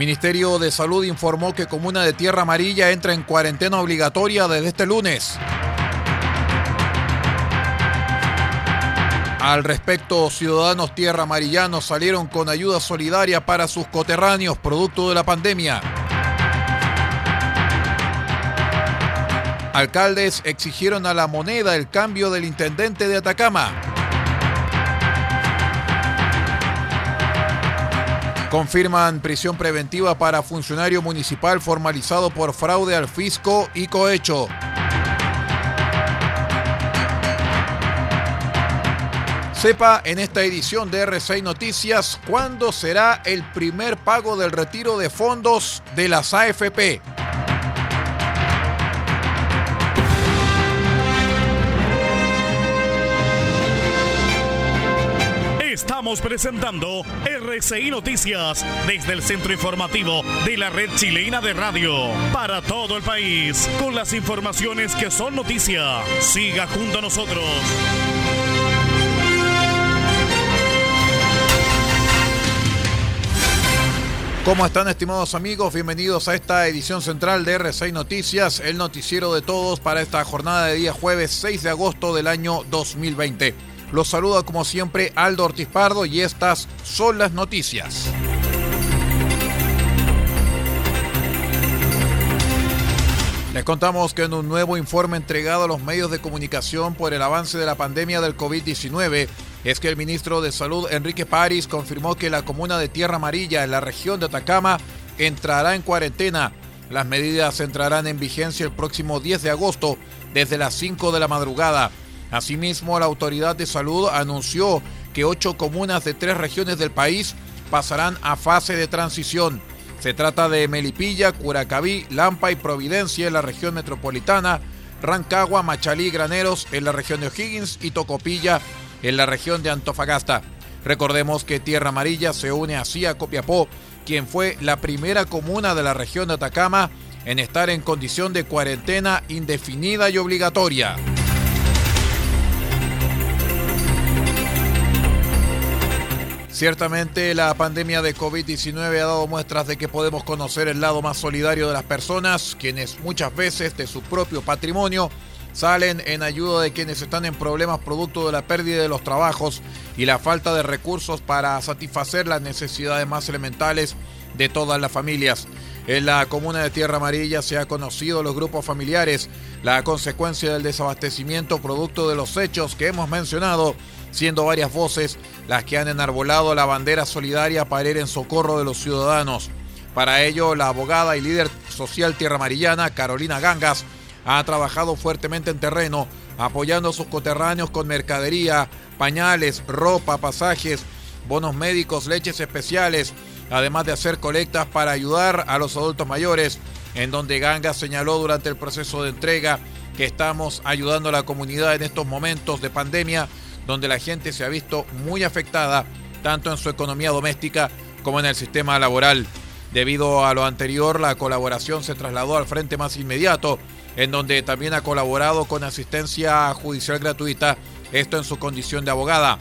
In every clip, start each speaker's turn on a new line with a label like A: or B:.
A: Ministerio de Salud informó que Comuna de Tierra Amarilla entra en cuarentena obligatoria desde este lunes. Al respecto, ciudadanos tierra amarillanos salieron con ayuda solidaria para sus coterráneos producto de la pandemia. Alcaldes exigieron a la moneda el cambio del intendente de Atacama. Confirman prisión preventiva para funcionario municipal formalizado por fraude al fisco y cohecho. Sepa en esta edición de R6 Noticias cuándo será el primer pago del retiro de fondos de las AFP.
B: Presentando RCI Noticias desde el centro informativo de la red chilena de radio para todo el país con las informaciones que son noticia. Siga junto a nosotros.
A: ¿Cómo están estimados amigos? Bienvenidos a esta edición central de R6 Noticias, el noticiero de todos para esta jornada de día jueves 6 de agosto del año 2020. Los saluda como siempre Aldo Ortiz Pardo y estas son las noticias. Les contamos que en un nuevo informe entregado a los medios de comunicación por el avance de la pandemia del COVID-19, es que el ministro de Salud Enrique París confirmó que la comuna de Tierra Amarilla en la región de Atacama entrará en cuarentena. Las medidas entrarán en vigencia el próximo 10 de agosto desde las 5 de la madrugada. Asimismo, la autoridad de salud anunció que ocho comunas de tres regiones del país pasarán a fase de transición. Se trata de Melipilla, Curacaví, Lampa y Providencia en la región metropolitana, Rancagua, Machalí y Graneros en la región de O'Higgins y Tocopilla en la región de Antofagasta. Recordemos que Tierra Amarilla se une así a Copiapó, quien fue la primera comuna de la región de Atacama en estar en condición de cuarentena indefinida y obligatoria. Ciertamente la pandemia de COVID-19 ha dado muestras de que podemos conocer el lado más solidario de las personas, quienes muchas veces de su propio patrimonio salen en ayuda de quienes están en problemas producto de la pérdida de los trabajos y la falta de recursos para satisfacer las necesidades más elementales de todas las familias. En la comuna de Tierra Amarilla se ha conocido los grupos familiares, la consecuencia del desabastecimiento producto de los hechos que hemos mencionado siendo varias voces las que han enarbolado la bandera solidaria para ir en socorro de los ciudadanos. Para ello, la abogada y líder social tierra amarillana, Carolina Gangas, ha trabajado fuertemente en terreno, apoyando a sus coterráneos con mercadería, pañales, ropa, pasajes, bonos médicos, leches especiales, además de hacer colectas para ayudar a los adultos mayores, en donde Gangas señaló durante el proceso de entrega que estamos ayudando a la comunidad en estos momentos de pandemia donde la gente se ha visto muy afectada tanto en su economía doméstica como en el sistema laboral. Debido a lo anterior, la colaboración se trasladó al frente más inmediato, en donde también ha colaborado con asistencia judicial gratuita, esto en su condición de abogada.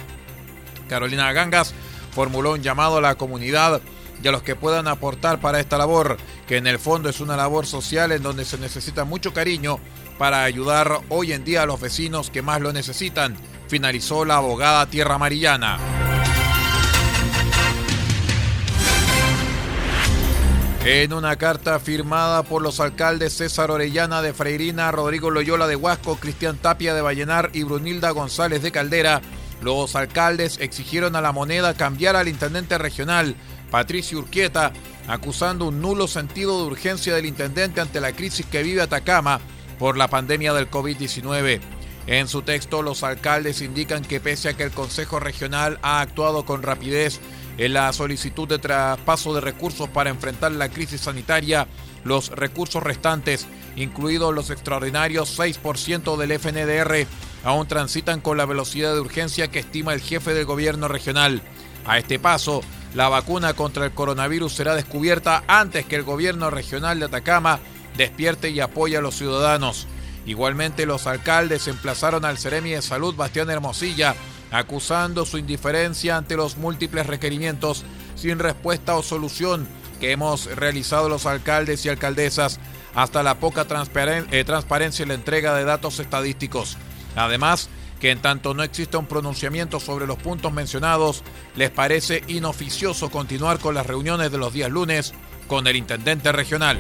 A: Carolina Gangas formuló un llamado a la comunidad y a los que puedan aportar para esta labor, que en el fondo es una labor social en donde se necesita mucho cariño para ayudar hoy en día a los vecinos que más lo necesitan finalizó la abogada Tierra Amarillana. En una carta firmada por los alcaldes César Orellana de Freirina, Rodrigo Loyola de Huasco, Cristian Tapia de Vallenar y Brunilda González de Caldera, los alcaldes exigieron a la moneda cambiar al intendente regional, Patricio Urquieta, acusando un nulo sentido de urgencia del intendente ante la crisis que vive Atacama por la pandemia del COVID-19. En su texto, los alcaldes indican que pese a que el Consejo Regional ha actuado con rapidez en la solicitud de traspaso de recursos para enfrentar la crisis sanitaria, los recursos restantes, incluidos los extraordinarios 6% del FNDR, aún transitan con la velocidad de urgencia que estima el jefe del gobierno regional. A este paso, la vacuna contra el coronavirus será descubierta antes que el gobierno regional de Atacama despierte y apoye a los ciudadanos. Igualmente, los alcaldes emplazaron al Ceremi de Salud Bastián Hermosilla acusando su indiferencia ante los múltiples requerimientos sin respuesta o solución que hemos realizado los alcaldes y alcaldesas hasta la poca eh, transparencia en la entrega de datos estadísticos. Además, que en tanto no exista un pronunciamiento sobre los puntos mencionados, les parece inoficioso continuar con las reuniones de los días lunes con el intendente regional.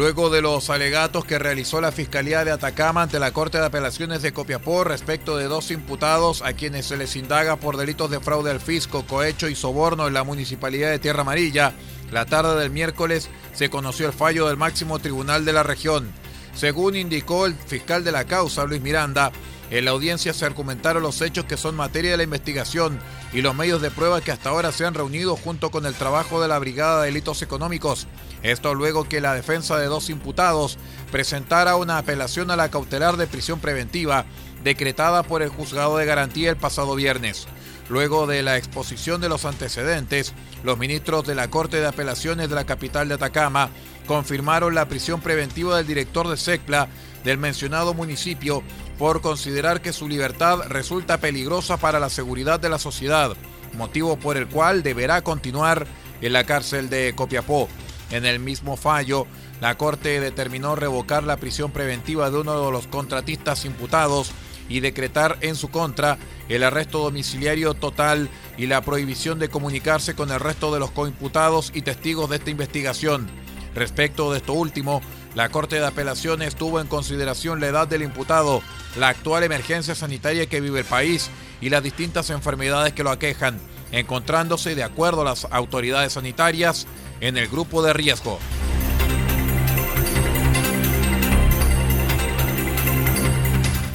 A: Luego de los alegatos que realizó la Fiscalía de Atacama ante la Corte de Apelaciones de Copiapó respecto de dos imputados a quienes se les indaga por delitos de fraude al fisco, cohecho y soborno en la Municipalidad de Tierra Amarilla, la tarde del miércoles se conoció el fallo del máximo tribunal de la región. Según indicó el fiscal de la causa, Luis Miranda, en la audiencia se argumentaron los hechos que son materia de la investigación y los medios de prueba que hasta ahora se han reunido junto con el trabajo de la Brigada de Delitos Económicos esto luego que la defensa de dos imputados presentara una apelación a la cautelar de prisión preventiva decretada por el juzgado de garantía el pasado viernes. Luego de la exposición de los antecedentes, los ministros de la Corte de Apelaciones de la capital de Atacama confirmaron la prisión preventiva del director de SECLA del mencionado municipio por considerar que su libertad resulta peligrosa para la seguridad de la sociedad, motivo por el cual deberá continuar en la cárcel de Copiapó. En el mismo fallo, la Corte determinó revocar la prisión preventiva de uno de los contratistas imputados y decretar en su contra el arresto domiciliario total y la prohibición de comunicarse con el resto de los coimputados y testigos de esta investigación. Respecto de esto último, la Corte de Apelaciones tuvo en consideración la edad del imputado, la actual emergencia sanitaria que vive el país y las distintas enfermedades que lo aquejan, encontrándose, de acuerdo a las autoridades sanitarias, en el grupo de riesgo.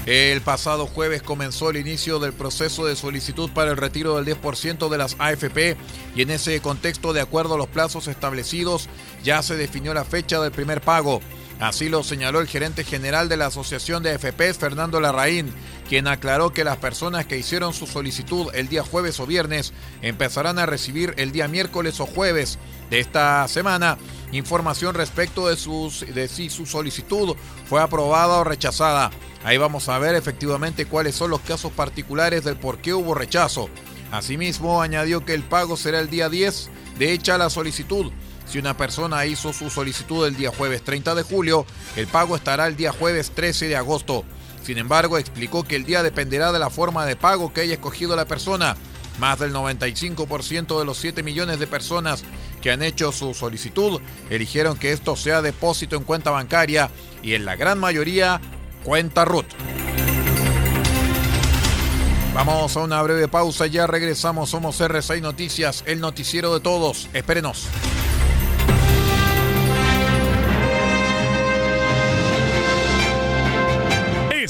A: El pasado jueves comenzó el inicio del proceso de solicitud para el retiro del 10% de las AFP y en ese contexto, de acuerdo a los plazos establecidos, ya se definió la fecha del primer pago. Así lo señaló el gerente general de la Asociación de AFPs, Fernando Larraín, quien aclaró que las personas que hicieron su solicitud el día jueves o viernes empezarán a recibir el día miércoles o jueves de esta semana información respecto de, sus, de si su solicitud fue aprobada o rechazada. Ahí vamos a ver efectivamente cuáles son los casos particulares del por qué hubo rechazo. Asimismo, añadió que el pago será el día 10 de hecha la solicitud. Si una persona hizo su solicitud el día jueves 30 de julio, el pago estará el día jueves 13 de agosto. Sin embargo, explicó que el día dependerá de la forma de pago que haya escogido la persona. Más del 95% de los 7 millones de personas que han hecho su solicitud eligieron que esto sea depósito en cuenta bancaria y en la gran mayoría cuenta RUT. Vamos a una breve pausa, ya regresamos, somos R6 Noticias, el noticiero de todos, espérenos.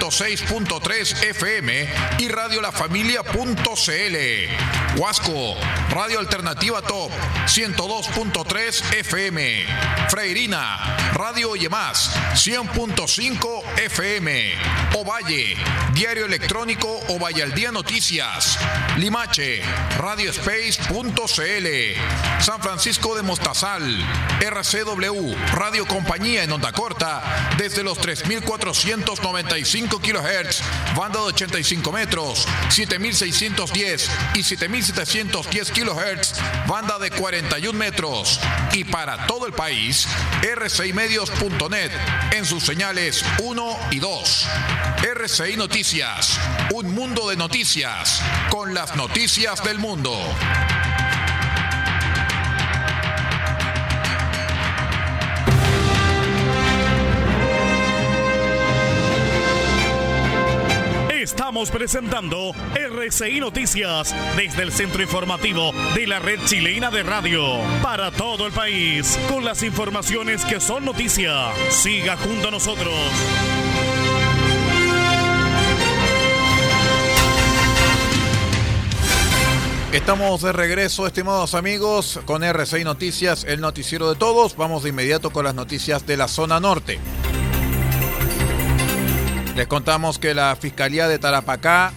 A: 106.3 FM y Radio La Familia.cl. Huasco, Radio Alternativa Top, 102.3 FM. Freirina, Radio Yemás, 100.5 FM. Ovalle, Diario Electrónico Ovalle al Día Noticias. Limache, RadioSpace.cl. San Francisco de Mostazal, RCW, Radio Compañía en Onda Corta, desde los 3495 kHz, banda de 85 metros, 7610 y 7710 kHz, banda de 41 metros. Y para todo el país, rcimedios.net en sus señales 1 y 2. RCI Noticias, un mundo de noticias, con las noticias del mundo.
B: Estamos presentando RCI Noticias desde el centro informativo de la red chilena de radio para todo el país con las informaciones que son noticia. Siga junto a nosotros.
A: Estamos de regreso, estimados amigos, con RCI Noticias, el noticiero de todos. Vamos de inmediato con las noticias de la zona norte. Les contamos que la Fiscalía de Tarapacá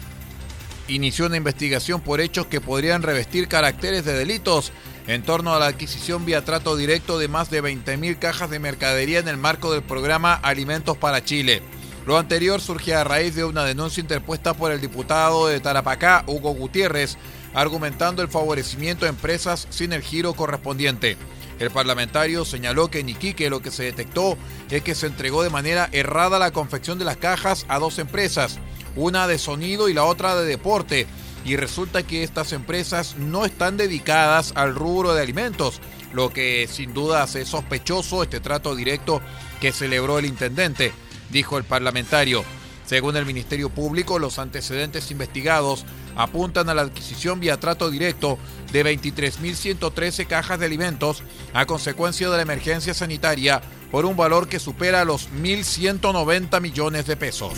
A: inició una investigación por hechos que podrían revestir caracteres de delitos en torno a la adquisición vía trato directo de más de 20.000 cajas de mercadería en el marco del programa Alimentos para Chile. Lo anterior surge a raíz de una denuncia interpuesta por el diputado de Tarapacá, Hugo Gutiérrez, argumentando el favorecimiento a empresas sin el giro correspondiente. El parlamentario señaló que en Iquique lo que se detectó es que se entregó de manera errada la confección de las cajas a dos empresas, una de sonido y la otra de deporte, y resulta que estas empresas no están dedicadas al rubro de alimentos, lo que sin duda hace sospechoso este trato directo que celebró el intendente, dijo el parlamentario. Según el Ministerio Público, los antecedentes investigados apuntan a la adquisición vía trato directo de 23.113 cajas de alimentos a consecuencia de la emergencia sanitaria por un valor que supera los 1.190 millones de pesos.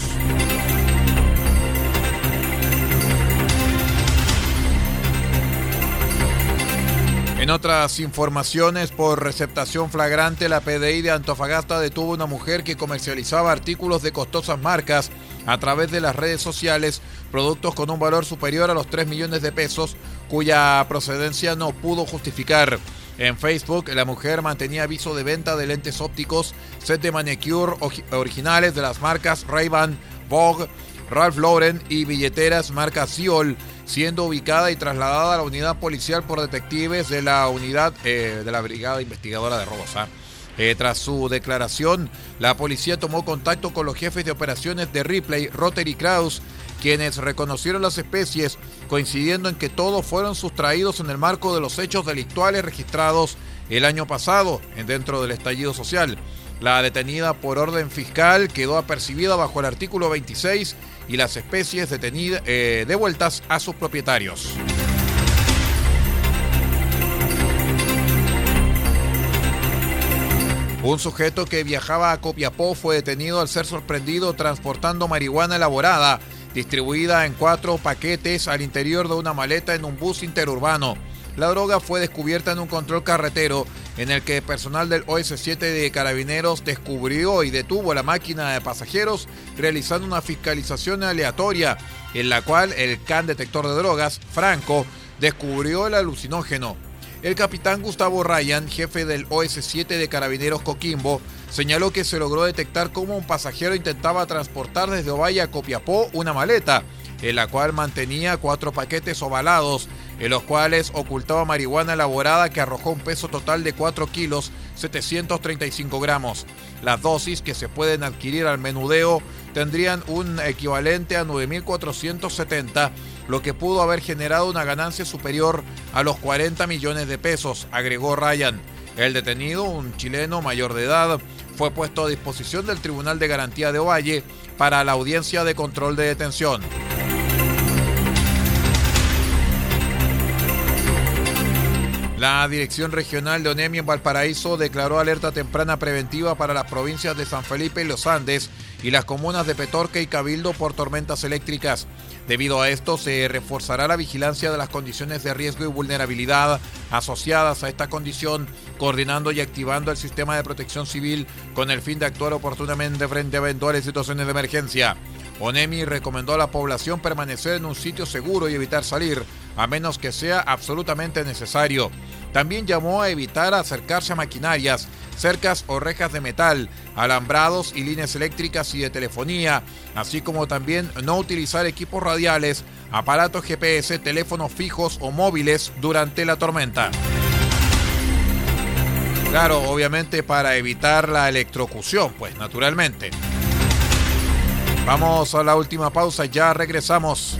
A: En otras informaciones, por receptación flagrante, la PDI de Antofagasta detuvo a una mujer que comercializaba artículos de costosas marcas a través de las redes sociales, productos con un valor superior a los 3 millones de pesos, cuya procedencia no pudo justificar. En Facebook, la mujer mantenía aviso de venta de lentes ópticos, set de manicure originales de las marcas Ray-Ban, Vogue, Ralph Lauren y billeteras marca Siol siendo ubicada y trasladada a la unidad policial por detectives de la unidad eh, de la Brigada Investigadora de Robos. ¿ah? Eh, tras su declaración, la policía tomó contacto con los jefes de operaciones de Ripley, Rotter y Kraus, quienes reconocieron las especies, coincidiendo en que todos fueron sustraídos en el marco de los hechos delictuales registrados el año pasado dentro del estallido social. La detenida por orden fiscal quedó apercibida bajo el artículo 26 y las especies detenidas, eh, devueltas a sus propietarios. Un sujeto que viajaba a Copiapó fue detenido al ser sorprendido transportando marihuana elaborada, distribuida en cuatro paquetes al interior de una maleta en un bus interurbano. La droga fue descubierta en un control carretero en el que personal del OS7 de Carabineros descubrió y detuvo la máquina de pasajeros realizando una fiscalización aleatoria en la cual el CAN detector de drogas, Franco, descubrió el alucinógeno. El capitán Gustavo Ryan, jefe del OS7 de Carabineros Coquimbo, señaló que se logró detectar cómo un pasajero intentaba transportar desde Ovalle a Copiapó una maleta, en la cual mantenía cuatro paquetes ovalados, en los cuales ocultaba marihuana elaborada que arrojó un peso total de 4 kilos 735 gramos. Las dosis que se pueden adquirir al menudeo tendrían un equivalente a 9.470 lo que pudo haber generado una ganancia superior a los 40 millones de pesos, agregó Ryan. El detenido, un chileno mayor de edad, fue puesto a disposición del Tribunal de Garantía de Ovalle para la audiencia de control de detención. La Dirección Regional de ONEMI en Valparaíso declaró alerta temprana preventiva para las provincias de San Felipe y Los Andes y las comunas de Petorca y Cabildo por tormentas eléctricas. Debido a esto, se reforzará la vigilancia de las condiciones de riesgo y vulnerabilidad asociadas a esta condición, coordinando y activando el sistema de protección civil con el fin de actuar oportunamente frente a eventuales situaciones de emergencia. ONEMI recomendó a la población permanecer en un sitio seguro y evitar salir, a menos que sea absolutamente necesario. También llamó a evitar acercarse a maquinarias, cercas o rejas de metal, alambrados y líneas eléctricas y de telefonía, así como también no utilizar equipos radiales, aparatos GPS, teléfonos fijos o móviles durante la tormenta. Claro, obviamente para evitar la electrocución, pues naturalmente. Vamos a la última pausa, ya regresamos.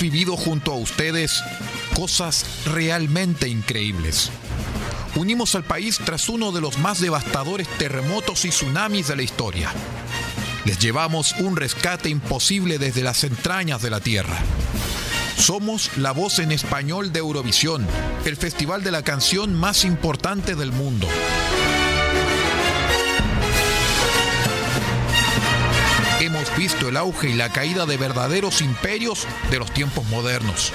A: Vivido junto a ustedes cosas realmente increíbles. Unimos al país tras uno de los más devastadores terremotos y tsunamis de la historia. Les llevamos un rescate imposible desde las entrañas de la Tierra. Somos la voz en español de Eurovisión, el festival de la canción más importante del mundo. Visto el auge y la caída de verdaderos imperios de los tiempos modernos.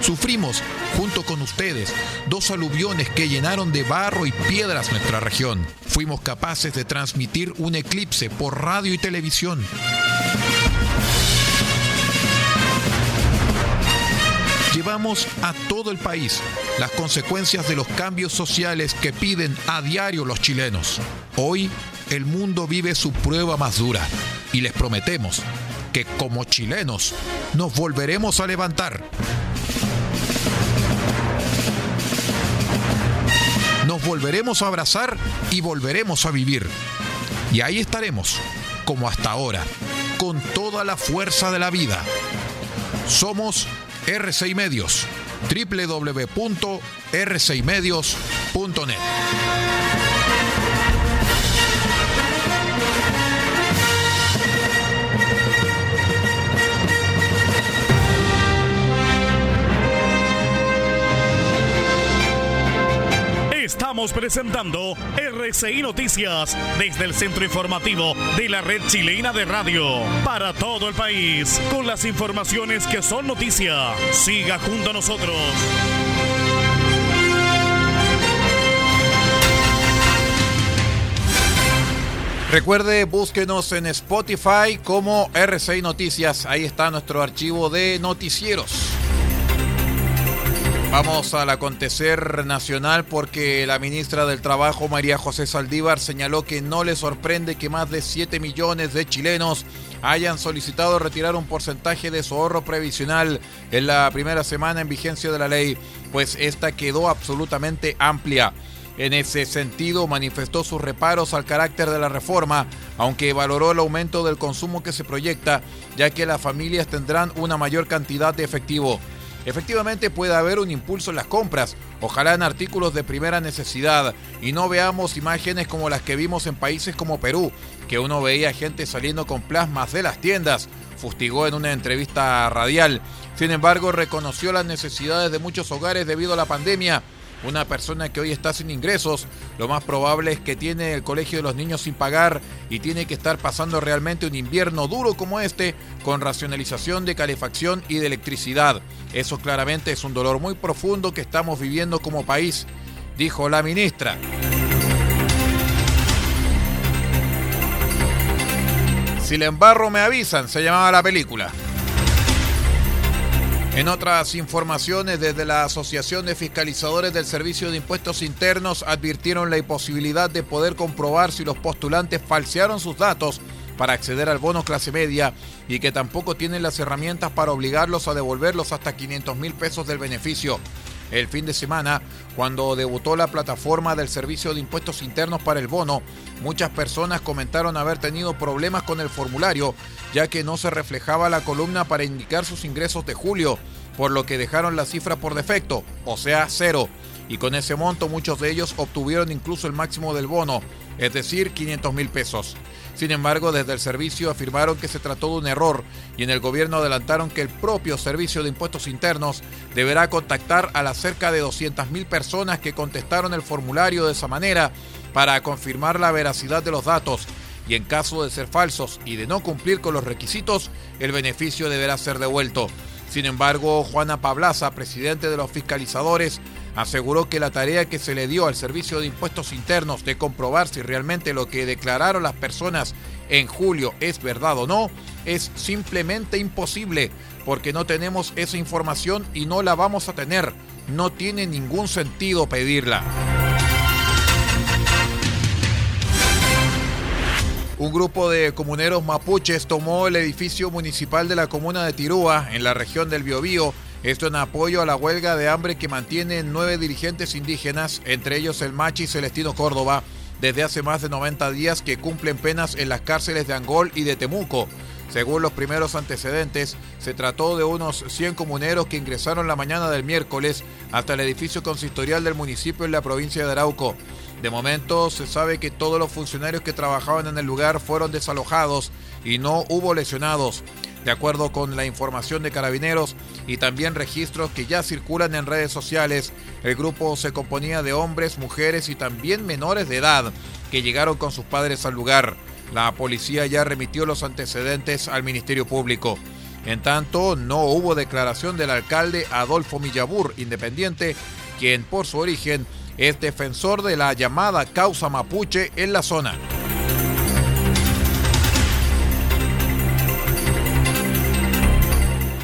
A: Sufrimos, junto con ustedes, dos aluviones que llenaron de barro y piedras nuestra región. Fuimos capaces de transmitir un eclipse por radio y televisión. Llevamos a todo el país las consecuencias de los cambios sociales que piden a diario los chilenos. Hoy el mundo vive su prueba más dura y les prometemos que como chilenos nos volveremos a levantar. Nos volveremos a abrazar y volveremos a vivir. Y ahí estaremos, como hasta ahora, con toda la fuerza de la vida. Somos R6 Medios, www.r6medios.net.
B: Estamos presentando RCI Noticias desde el centro informativo de la red chilena de radio para todo el país con las informaciones que son noticia. Siga junto a nosotros.
A: Recuerde, búsquenos en Spotify como RCI Noticias. Ahí está nuestro archivo de noticieros. Vamos al acontecer nacional porque la ministra del Trabajo, María José Saldívar, señaló que no le sorprende que más de 7 millones de chilenos hayan solicitado retirar un porcentaje de su ahorro previsional en la primera semana en vigencia de la ley, pues esta quedó absolutamente amplia. En ese sentido, manifestó sus reparos al carácter de la reforma, aunque valoró el aumento del consumo que se proyecta, ya que las familias tendrán una mayor cantidad de efectivo. Efectivamente puede haber un impulso en las compras, ojalá en artículos de primera necesidad, y no veamos imágenes como las que vimos en países como Perú, que uno veía gente saliendo con plasmas de las tiendas, fustigó en una entrevista radial. Sin embargo, reconoció las necesidades de muchos hogares debido a la pandemia. Una persona que hoy está sin ingresos, lo más probable es que tiene el colegio de los niños sin pagar y tiene que estar pasando realmente un invierno duro como este con racionalización de calefacción y de electricidad. Eso claramente es un dolor muy profundo que estamos viviendo como país, dijo la ministra. Si le embarro me avisan, se llamaba la película. En otras informaciones, desde la Asociación de Fiscalizadores del Servicio de Impuestos Internos advirtieron la imposibilidad de poder comprobar si los postulantes falsearon sus datos para acceder al bono clase media y que tampoco tienen las herramientas para obligarlos a devolverlos hasta 500 mil pesos del beneficio. El fin de semana, cuando debutó la plataforma del Servicio de Impuestos Internos para el bono, muchas personas comentaron haber tenido problemas con el formulario, ya que no se reflejaba la columna para indicar sus ingresos de julio, por lo que dejaron la cifra por defecto, o sea, cero. Y con ese monto muchos de ellos obtuvieron incluso el máximo del bono, es decir, 500 mil pesos. Sin embargo, desde el servicio afirmaron que se trató de un error y en el gobierno adelantaron que el propio Servicio de Impuestos Internos deberá contactar a las cerca de 200.000 personas que contestaron el formulario de esa manera para confirmar la veracidad de los datos y en caso de ser falsos y de no cumplir con los requisitos, el beneficio deberá ser devuelto. Sin embargo, Juana Pablaza, presidente de los fiscalizadores, aseguró que la tarea que se le dio al Servicio de Impuestos Internos de comprobar si realmente lo que declararon las personas en julio es verdad o no, es simplemente imposible, porque no tenemos esa información y no la vamos a tener. No tiene ningún sentido pedirla. Un grupo de comuneros mapuches tomó el edificio municipal de la comuna de Tirúa, en la región del Biobío, esto en apoyo a la huelga de hambre que mantienen nueve dirigentes indígenas, entre ellos el Machi Celestino Córdoba, desde hace más de 90 días que cumplen penas en las cárceles de Angol y de Temuco. Según los primeros antecedentes, se trató de unos 100 comuneros que ingresaron la mañana del miércoles hasta el edificio consistorial del municipio en la provincia de Arauco. De momento se sabe que todos los funcionarios que trabajaban en el lugar fueron desalojados y no hubo lesionados. De acuerdo con la información de carabineros y también registros que ya circulan en redes sociales, el grupo se componía de hombres, mujeres y también menores de edad que llegaron con sus padres al lugar. La policía ya remitió los antecedentes al Ministerio Público. En tanto, no hubo declaración del alcalde Adolfo Millabur, independiente, quien por su origen es defensor de la llamada causa mapuche en la zona.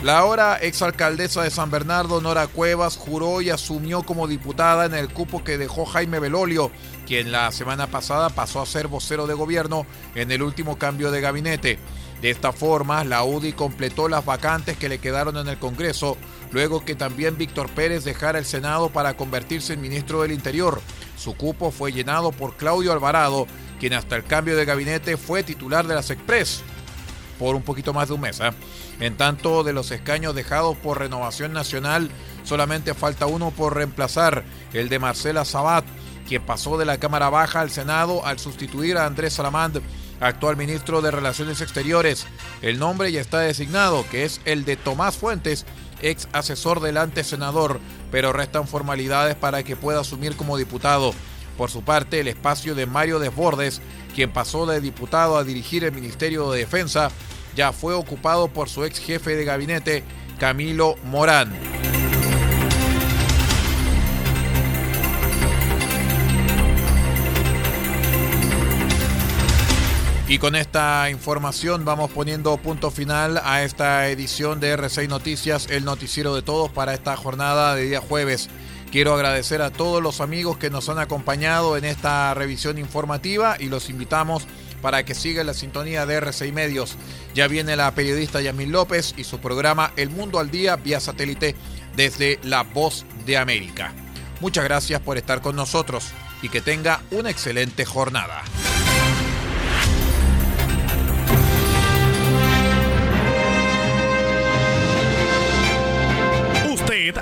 A: La ahora exalcaldesa de San Bernardo, Nora Cuevas, juró y asumió como diputada en el cupo que dejó Jaime Belolio, quien la semana pasada pasó a ser vocero de gobierno en el último cambio de gabinete. De esta forma, la UDI completó las vacantes que le quedaron en el Congreso, luego que también Víctor Pérez dejara el Senado para convertirse en ministro del Interior. Su cupo fue llenado por Claudio Alvarado, quien hasta el cambio de gabinete fue titular de las Express por un poquito más de un mes. ¿eh? En tanto, de los escaños dejados por Renovación Nacional, solamente falta uno por reemplazar, el de Marcela Sabat, quien pasó de la Cámara Baja al Senado al sustituir a Andrés Salamand, actual ministro de Relaciones Exteriores. El nombre ya está designado, que es el de Tomás Fuentes, ex asesor del antesenador, pero restan formalidades para que pueda asumir como diputado. Por su parte, el espacio de Mario Desbordes, quien pasó de diputado a dirigir el Ministerio de Defensa, ya fue ocupado por su ex jefe de gabinete, Camilo Morán. Y con esta información vamos poniendo punto final a esta edición de R6 Noticias, el noticiero de todos para esta jornada de día jueves. Quiero agradecer a todos los amigos que nos han acompañado en esta revisión informativa y los invitamos para que sigan la sintonía de R6 Medios. Ya viene la periodista Yamil López y su programa El Mundo al Día vía satélite desde La Voz de América. Muchas gracias por estar con nosotros y que tenga una excelente jornada.